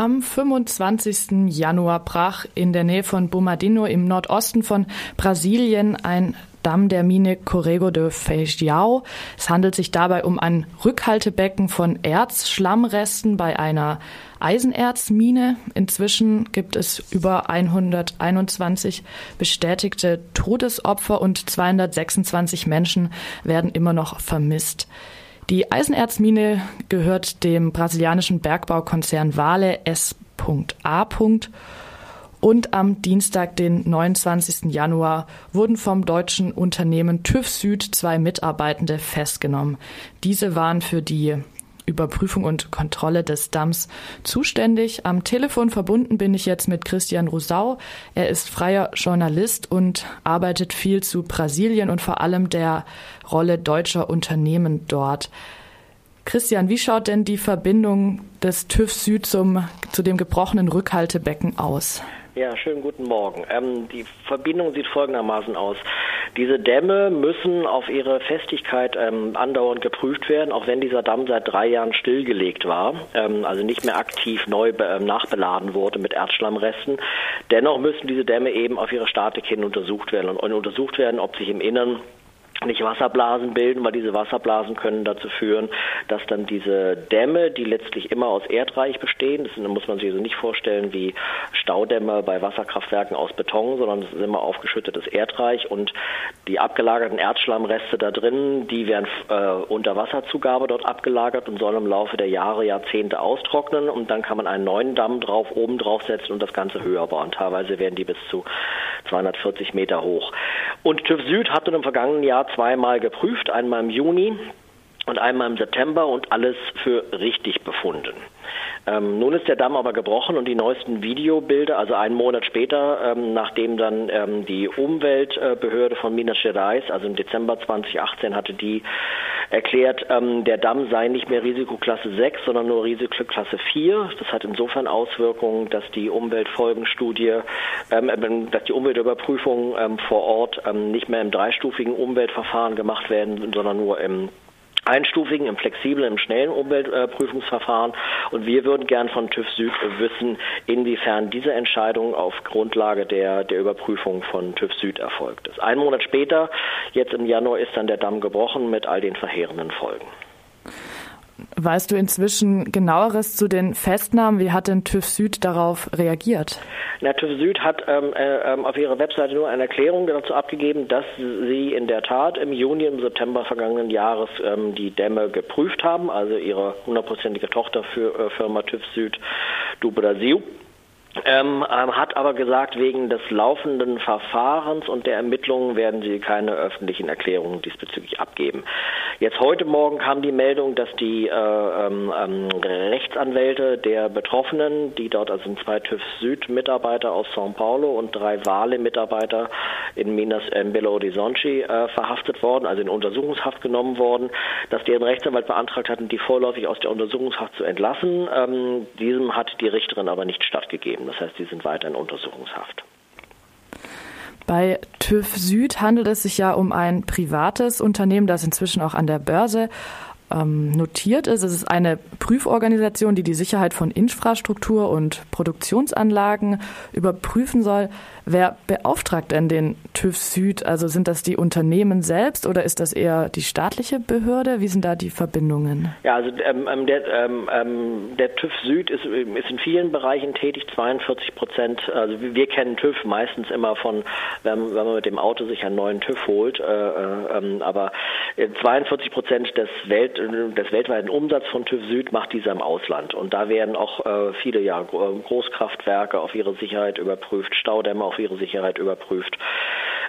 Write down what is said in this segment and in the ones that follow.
Am 25. Januar brach in der Nähe von Bomadino im Nordosten von Brasilien ein Damm der Mine Corrego de Feijão. Es handelt sich dabei um ein Rückhaltebecken von Erzschlammresten bei einer Eisenerzmine. Inzwischen gibt es über 121 bestätigte Todesopfer und 226 Menschen werden immer noch vermisst. Die Eisenerzmine gehört dem brasilianischen Bergbaukonzern Vale S.A. Und am Dienstag, den 29. Januar, wurden vom deutschen Unternehmen TÜV Süd zwei Mitarbeitende festgenommen. Diese waren für die Überprüfung und Kontrolle des Damms zuständig. Am Telefon verbunden bin ich jetzt mit Christian Rosau. Er ist freier Journalist und arbeitet viel zu Brasilien und vor allem der Rolle deutscher Unternehmen dort. Christian, wie schaut denn die Verbindung des TÜV Süd zum, zu dem gebrochenen Rückhaltebecken aus? Ja, schönen guten Morgen. Ähm, die Verbindung sieht folgendermaßen aus. Diese Dämme müssen auf ihre Festigkeit ähm, andauernd geprüft werden, auch wenn dieser Damm seit drei Jahren stillgelegt war, ähm, also nicht mehr aktiv neu ähm, nachbeladen wurde mit Erdschlammresten. Dennoch müssen diese Dämme eben auf ihre Statik hin untersucht werden und, und untersucht werden, ob sich im Innern nicht Wasserblasen bilden, weil diese Wasserblasen können dazu führen, dass dann diese Dämme, die letztlich immer aus Erdreich bestehen, das muss man sich also nicht vorstellen wie Staudämme bei Wasserkraftwerken aus Beton, sondern das ist immer aufgeschüttetes Erdreich und die abgelagerten Erdschlammreste da drin, die werden äh, unter Wasserzugabe dort abgelagert und sollen im Laufe der Jahre, Jahrzehnte austrocknen und dann kann man einen neuen Damm drauf, oben draufsetzen und das Ganze höher bauen. Teilweise werden die bis zu 240 Meter hoch. Und TÜV Süd hatte im vergangenen Jahr zweimal geprüft, einmal im Juni und einmal im September und alles für richtig befunden. Ähm, nun ist der Damm aber gebrochen und die neuesten Videobilder, also einen Monat später, ähm, nachdem dann ähm, die Umweltbehörde von Minas Gerais, also im Dezember 2018, hatte die erklärt, ähm, der Damm sei nicht mehr Risikoklasse 6, sondern nur Risikoklasse 4. Das hat insofern Auswirkungen, dass die Umweltfolgenstudie, ähm, dass die Umweltüberprüfungen ähm, vor Ort nicht mehr im dreistufigen Umweltverfahren gemacht werden, sondern nur im einstufigen, im flexiblen, im schnellen Umweltprüfungsverfahren. Und wir würden gern von TÜV Süd wissen, inwiefern diese Entscheidung auf Grundlage der, der Überprüfung von TÜV Süd erfolgt ist. Einen Monat später, jetzt im Januar, ist dann der Damm gebrochen mit all den verheerenden Folgen. Weißt du inzwischen genaueres zu den Festnahmen? Wie hat denn TÜV Süd darauf reagiert? Na, TÜV Süd hat ähm, äh, ähm, auf ihrer Webseite nur eine Erklärung dazu abgegeben, dass sie in der Tat im Juni, im September vergangenen Jahres ähm, die Dämme geprüft haben, also ihre hundertprozentige Tochterfirma TÜV Süd du Brasil ähm, ähm, hat aber gesagt, wegen des laufenden Verfahrens und der Ermittlungen werden sie keine öffentlichen Erklärungen diesbezüglich abgeben. Jetzt heute Morgen kam die Meldung, dass die äh, ähm, ähm Rechtsanwälte der Betroffenen, die dort also sind zwei TÜV Süd Mitarbeiter aus São Paulo und drei Wale Mitarbeiter in Minas äh, Belo Horizonte äh, verhaftet worden, also in Untersuchungshaft genommen worden, dass deren Rechtsanwalt beantragt hatten, die vorläufig aus der Untersuchungshaft zu entlassen. Ähm, diesem hat die Richterin aber nicht stattgegeben geben. Das heißt, die sind weiter in Untersuchungshaft. Bei TÜV Süd handelt es sich ja um ein privates Unternehmen, das inzwischen auch an der Börse ähm, notiert ist. Es ist eine Prüforganisation, die die Sicherheit von Infrastruktur und Produktionsanlagen überprüfen soll. Wer beauftragt denn den TÜV Süd? Also sind das die Unternehmen selbst oder ist das eher die staatliche Behörde? Wie sind da die Verbindungen? Ja, also ähm, ähm der, ähm, ähm der, TÜV Süd ist, ist, in vielen Bereichen tätig, 42 Prozent. Also wir kennen TÜV meistens immer von, wenn, wenn man mit dem Auto sich einen neuen TÜV holt, äh, äh, ähm, aber 42 äh, Prozent des, Welt, des weltweiten Umsatzes von TÜV Süd macht dieser im Ausland. Und da werden auch äh, viele ja, Großkraftwerke auf ihre Sicherheit überprüft, Staudämme auf ihre Sicherheit überprüft.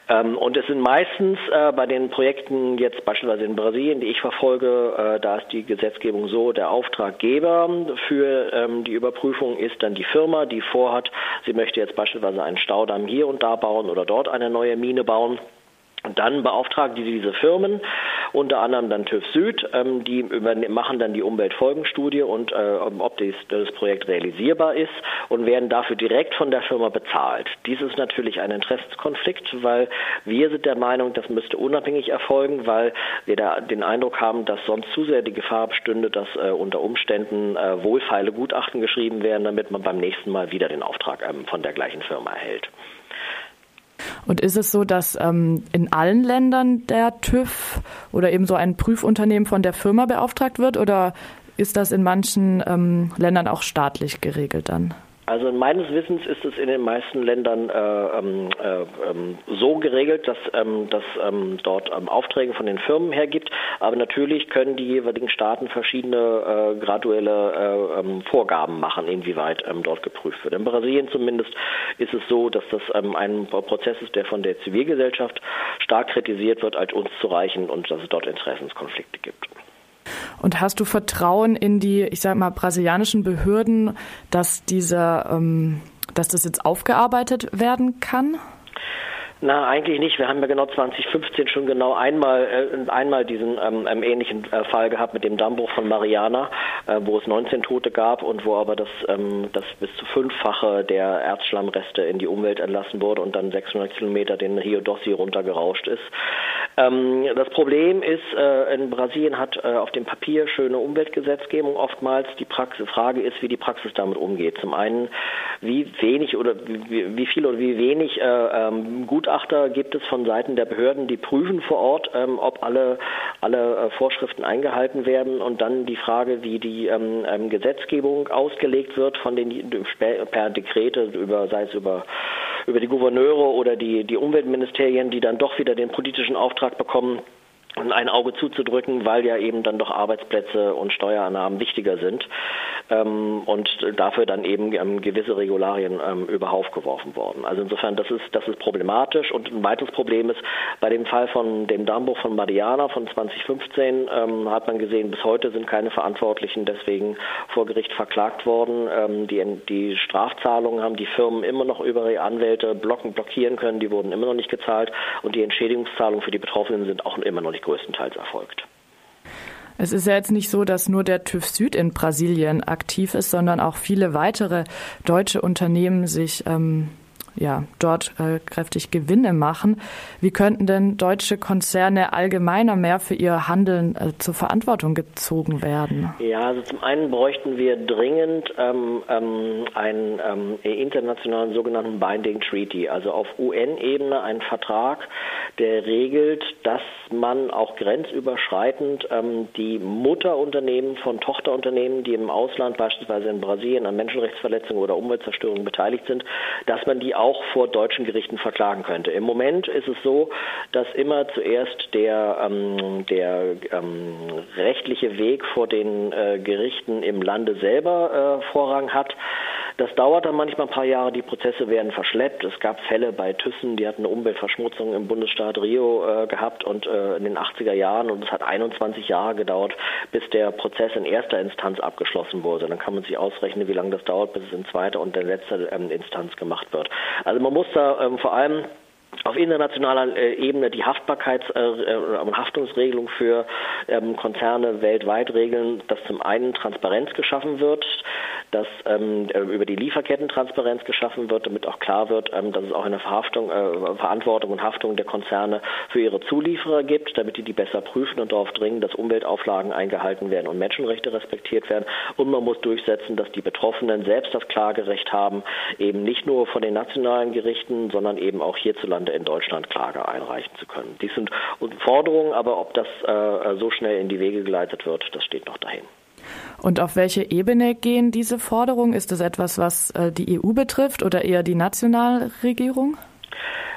Ähm, und es sind meistens äh, bei den Projekten jetzt beispielsweise in Brasilien, die ich verfolge, äh, da ist die Gesetzgebung so, der Auftraggeber für ähm, die Überprüfung ist dann die Firma, die vorhat, sie möchte jetzt beispielsweise einen Staudamm hier und da bauen oder dort eine neue Mine bauen. Und dann beauftragen die diese Firmen unter anderem dann TÜV Süd, ähm, die machen dann die Umweltfolgenstudie und äh, ob dies, das Projekt realisierbar ist und werden dafür direkt von der Firma bezahlt. Dies ist natürlich ein Interessenskonflikt, weil wir sind der Meinung, das müsste unabhängig erfolgen, weil wir da den Eindruck haben, dass sonst zu sehr die Gefahr bestünde, dass äh, unter Umständen äh, wohlfeile Gutachten geschrieben werden, damit man beim nächsten Mal wieder den Auftrag ähm, von der gleichen Firma erhält. Und ist es so, dass ähm, in allen Ländern der TÜV oder eben so ein Prüfunternehmen von der Firma beauftragt wird oder ist das in manchen ähm, Ländern auch staatlich geregelt dann? Also meines Wissens ist es in den meisten Ländern äh, ähm, äh, ähm, so geregelt, dass, ähm, ähm, dort Aufträge von den Firmen hergibt. Aber natürlich können die jeweiligen Staaten verschiedene äh, graduelle äh, Vorgaben machen, inwieweit dort geprüft wird. In Brasilien zumindest ist es so, dass das ein Prozess ist, der von der Zivilgesellschaft stark kritisiert wird, als unzureichend und dass es dort Interessenskonflikte gibt. Und hast du Vertrauen in die, ich sag mal, brasilianischen Behörden, dass dieser, ähm, dass das jetzt aufgearbeitet werden kann? Na, eigentlich nicht. Wir haben ja genau 2015 schon genau einmal, äh, einmal diesen ähm, ähm, ähnlichen äh, Fall gehabt mit dem Dammbruch von Mariana, äh, wo es 19 Tote gab und wo aber das, ähm, das bis zu fünffache der Erzschlammreste in die Umwelt entlassen wurde und dann 600 Kilometer den Rio Dossi runtergerauscht ist. Ähm, das Problem ist, äh, in Brasilien hat äh, auf dem Papier schöne Umweltgesetzgebung oftmals. Die Praxis, Frage ist, wie die Praxis damit umgeht. Zum einen, wie wenig oder wie, wie viel oder wie wenig äh, ähm, gut Gutachter gibt es von Seiten der Behörden, die prüfen vor Ort, ähm, ob alle, alle äh, Vorschriften eingehalten werden und dann die Frage, wie die ähm, ähm Gesetzgebung ausgelegt wird von den per Dekrete über sei es über über die Gouverneure oder die die Umweltministerien, die dann doch wieder den politischen Auftrag bekommen ein Auge zuzudrücken, weil ja eben dann doch Arbeitsplätze und Steuerannahmen wichtiger sind ähm, und dafür dann eben ähm, gewisse Regularien ähm, über geworfen worden. Also insofern, das ist, das ist problematisch und ein weiteres Problem ist, bei dem Fall von dem Dammbruch von Mariana von 2015 ähm, hat man gesehen, bis heute sind keine Verantwortlichen deswegen vor Gericht verklagt worden. Ähm, die, die Strafzahlungen haben die Firmen immer noch über ihre Anwälte blocken, blockieren können, die wurden immer noch nicht gezahlt und die Entschädigungszahlungen für die Betroffenen sind auch immer noch nicht größtenteils erfolgt. Es ist ja jetzt nicht so, dass nur der TÜV Süd in Brasilien aktiv ist, sondern auch viele weitere deutsche Unternehmen sich ähm, ja, dort äh, kräftig Gewinne machen. Wie könnten denn deutsche Konzerne allgemeiner mehr für ihr Handeln äh, zur Verantwortung gezogen werden? Ja, also zum einen bräuchten wir dringend ähm, ähm, einen ähm, internationalen sogenannten Binding Treaty, also auf UN-Ebene einen Vertrag, der regelt, dass man auch grenzüberschreitend ähm, die Mutterunternehmen von Tochterunternehmen, die im Ausland, beispielsweise in Brasilien, an Menschenrechtsverletzungen oder Umweltzerstörung beteiligt sind, dass man die auch vor deutschen Gerichten verklagen könnte. Im Moment ist es so, dass immer zuerst der, ähm, der ähm, rechtliche Weg vor den äh, Gerichten im Lande selber äh, Vorrang hat. Das dauert dann manchmal ein paar Jahre, die Prozesse werden verschleppt. Es gab Fälle bei Thyssen, die hatten eine Umweltverschmutzung im Bundesstaat Rio äh, gehabt und äh, in den 80er Jahren und es hat 21 Jahre gedauert, bis der Prozess in erster Instanz abgeschlossen wurde. Dann kann man sich ausrechnen, wie lange das dauert, bis es in zweiter und der letzte ähm, Instanz gemacht wird. Also man muss da ähm, vor allem auf internationaler äh, Ebene die Haftbarkeits- äh, und Haftungsregelung für ähm, Konzerne weltweit regeln, dass zum einen Transparenz geschaffen wird, dass ähm, äh, über die Lieferketten Transparenz geschaffen wird, damit auch klar wird, ähm, dass es auch eine Verhaftung, äh, Verantwortung und Haftung der Konzerne für ihre Zulieferer gibt, damit die die besser prüfen und darauf dringen, dass Umweltauflagen eingehalten werden und Menschenrechte respektiert werden. Und man muss durchsetzen, dass die Betroffenen selbst das Klagerecht haben, eben nicht nur von den nationalen Gerichten, sondern eben auch hierzulande in Deutschland Klage einreichen zu können. Dies sind Forderungen, aber ob das äh, so schnell in die Wege geleitet wird, das steht noch dahin. Und auf welche Ebene gehen diese Forderungen? Ist das etwas, was äh, die EU betrifft oder eher die Nationalregierung?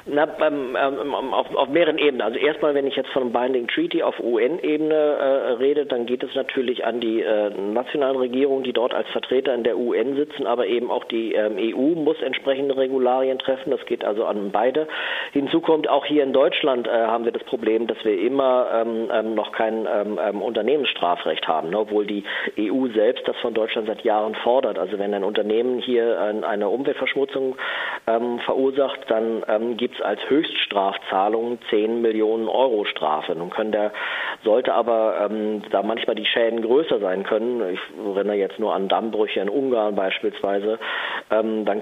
Na, ähm, ähm, auf, auf mehreren Ebenen. Also erstmal, wenn ich jetzt von einem Binding Treaty auf UN-Ebene äh, rede, dann geht es natürlich an die äh, nationalen Regierungen, die dort als Vertreter in der UN sitzen, aber eben auch die ähm, EU muss entsprechende Regularien treffen. Das geht also an beide. Hinzu kommt auch hier in Deutschland äh, haben wir das Problem, dass wir immer ähm, ähm, noch kein ähm, ähm Unternehmensstrafrecht haben, ne, obwohl die EU selbst das von Deutschland seit Jahren fordert. Also wenn ein Unternehmen hier eine Umweltverschmutzung verursacht, dann gibt es als Höchststrafzahlung 10 Millionen Euro Strafe. Nun können der, sollte aber, ähm, da manchmal die Schäden größer sein können, ich erinnere jetzt nur an Dammbrüche in Ungarn beispielsweise, ähm, dann,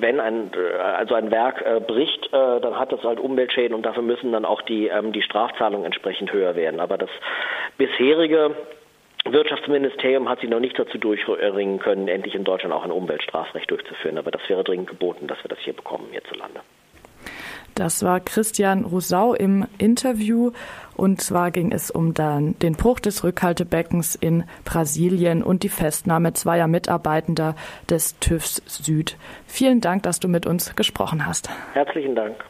wenn ein, äh, also ein Werk äh, bricht, äh, dann hat das halt Umweltschäden und dafür müssen dann auch die, ähm, die Strafzahlungen entsprechend höher werden. Aber das bisherige Wirtschaftsministerium hat sich noch nicht dazu durchringen können, endlich in Deutschland auch ein Umweltstrafrecht durchzuführen. Aber das wäre dringend geboten, dass wir das hier bekommen hierzulande. Das war Christian Rousseau im Interview. Und zwar ging es um dann den Bruch des Rückhaltebeckens in Brasilien und die Festnahme zweier Mitarbeitender des TÜVs Süd. Vielen Dank, dass du mit uns gesprochen hast. Herzlichen Dank.